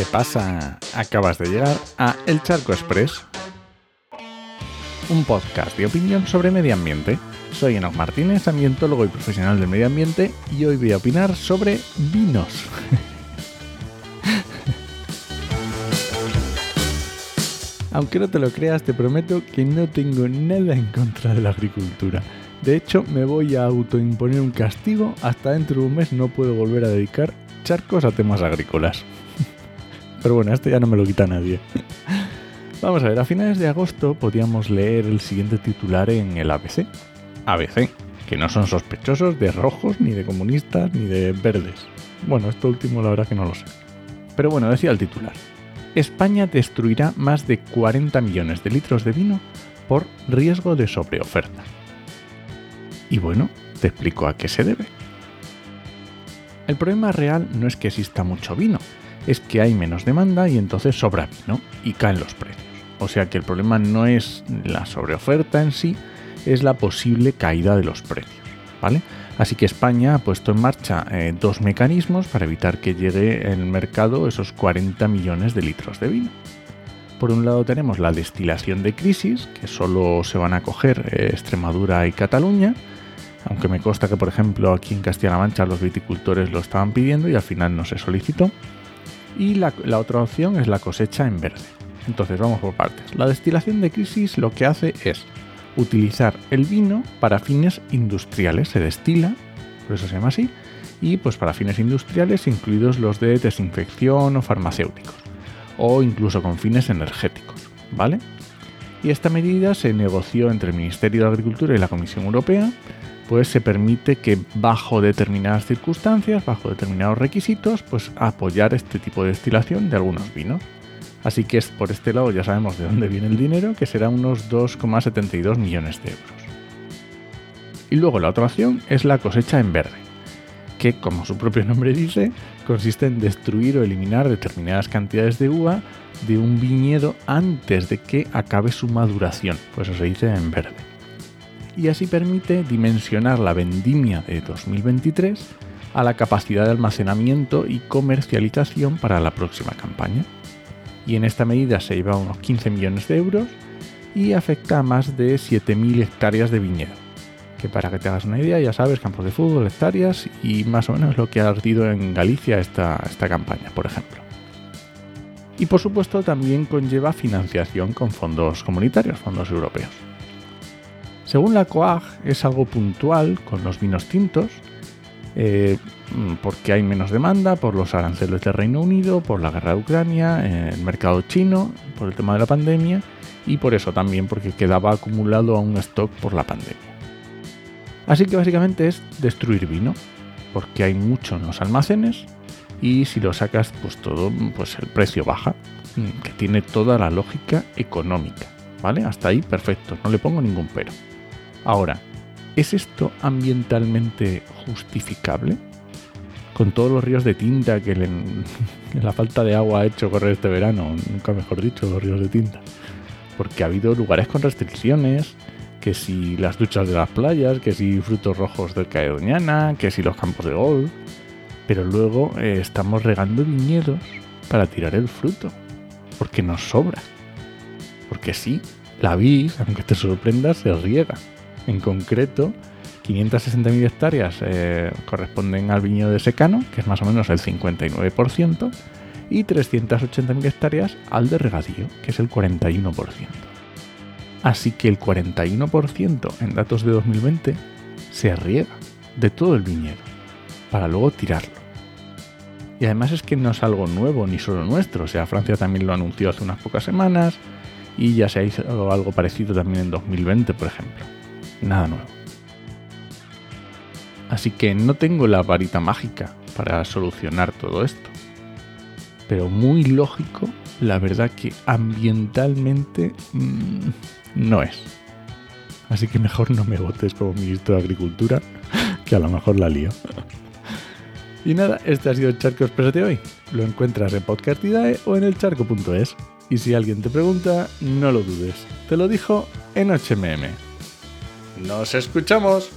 ¿Qué pasa? Acabas de llegar a El Charco Express, un podcast de opinión sobre medio ambiente. Soy Enoch Martínez, ambientólogo y profesional del medio ambiente, y hoy voy a opinar sobre vinos. Aunque no te lo creas, te prometo que no tengo nada en contra de la agricultura. De hecho, me voy a autoimponer un castigo. Hasta dentro de un mes no puedo volver a dedicar charcos a temas agrícolas. Pero bueno, esto ya no me lo quita nadie. Vamos a ver, a finales de agosto podíamos leer el siguiente titular en el ABC. ABC, que no son sospechosos de rojos, ni de comunistas, ni de verdes. Bueno, esto último la verdad que no lo sé. Pero bueno, decía el titular. España destruirá más de 40 millones de litros de vino por riesgo de sobreoferta. Y bueno, te explico a qué se debe. El problema real no es que exista mucho vino, es que hay menos demanda y entonces sobra vino y caen los precios. O sea que el problema no es la sobreoferta en sí, es la posible caída de los precios. ¿Vale? Así que España ha puesto en marcha eh, dos mecanismos para evitar que llegue el mercado esos 40 millones de litros de vino. Por un lado tenemos la destilación de crisis, que solo se van a coger eh, Extremadura y Cataluña, aunque me consta que por ejemplo aquí en Castilla-La Mancha los viticultores lo estaban pidiendo y al final no se solicitó. Y la, otra opción es la cosecha en verde. Entonces vamos por partes. La destilación de crisis lo que hace es utilizar el vino para fines industriales. Se destila, por eso se llama así, y pues para fines industriales, incluidos los de desinfección o farmacéuticos, o incluso con fines energéticos, ¿vale? Y esta medida se negoció entre el Ministerio de Agricultura y la Comisión Europea, pues se permite que bajo determinadas circunstancias, bajo determinados requisitos, pues apoyar este tipo de destilación de algunos vinos. Así que por este lado ya sabemos de dónde viene el dinero, que será unos 2,72 millones de euros. Y luego la otra opción es la cosecha en verde, que como su propio nombre dice, consiste en destruir o eliminar determinadas cantidades de uva de un viñedo antes de que acabe su maduración, pues eso se dice en verde. Y así permite dimensionar la vendimia de 2023 a la capacidad de almacenamiento y comercialización para la próxima campaña y en esta medida se lleva unos 15 millones de euros y afecta a más de 7.000 hectáreas de viñedo. Que para que te hagas una idea, ya sabes, campos de fútbol, hectáreas y más o menos lo que ha ardido en Galicia esta, esta campaña, por ejemplo. Y por supuesto también conlleva financiación con fondos comunitarios, fondos europeos. Según la COAG es algo puntual con los vinos tintos, eh, Mm, porque hay menos demanda, por los aranceles del Reino Unido, por la guerra de Ucrania, el mercado chino, por el tema de la pandemia y por eso también porque quedaba acumulado a un stock por la pandemia. Así que básicamente es destruir vino, porque hay mucho en los almacenes y si lo sacas pues todo pues el precio baja, mm, que tiene toda la lógica económica, ¿vale? Hasta ahí perfecto, no le pongo ningún pero. Ahora, ¿es esto ambientalmente justificable? con todos los ríos de tinta que, la falta de agua ha hecho correr este verano, nunca mejor dicho, los ríos de tinta. Porque ha habido lugares con restricciones, que si las duchas de las playas, que si frutos rojos del Caedoñana, que si los campos de golf. Pero luego eh, estamos regando viñedos para tirar el fruto, porque nos sobra. Porque sí, la vid, aunque te sorprenda, se riega. En concreto, 560.000 hectáreas eh, corresponden al viñedo de secano, que es más o menos el 59%, y 380.000 hectáreas al de regadío, que es el 41%. Así que el 41% en datos de 2020 se riega de todo el viñedo, para luego tirarlo. Y además es que no es algo nuevo ni solo nuestro, o sea, Francia también lo anunció hace unas pocas semanas y ya se hizo algo parecido también en 2020, por ejemplo. Nada nuevo. Así que no tengo la varita mágica para solucionar todo esto. Pero muy lógico, la verdad que ambientalmente mmm, no es. Así que mejor no me votes como ministro de Agricultura, que a lo mejor la lío. Y nada, este ha sido el Charco Express de hoy. Lo encuentras en Podcastidae o en elcharco.es. Y si alguien te pregunta, no lo dudes. Te lo dijo en HMM. ¡Nos escuchamos!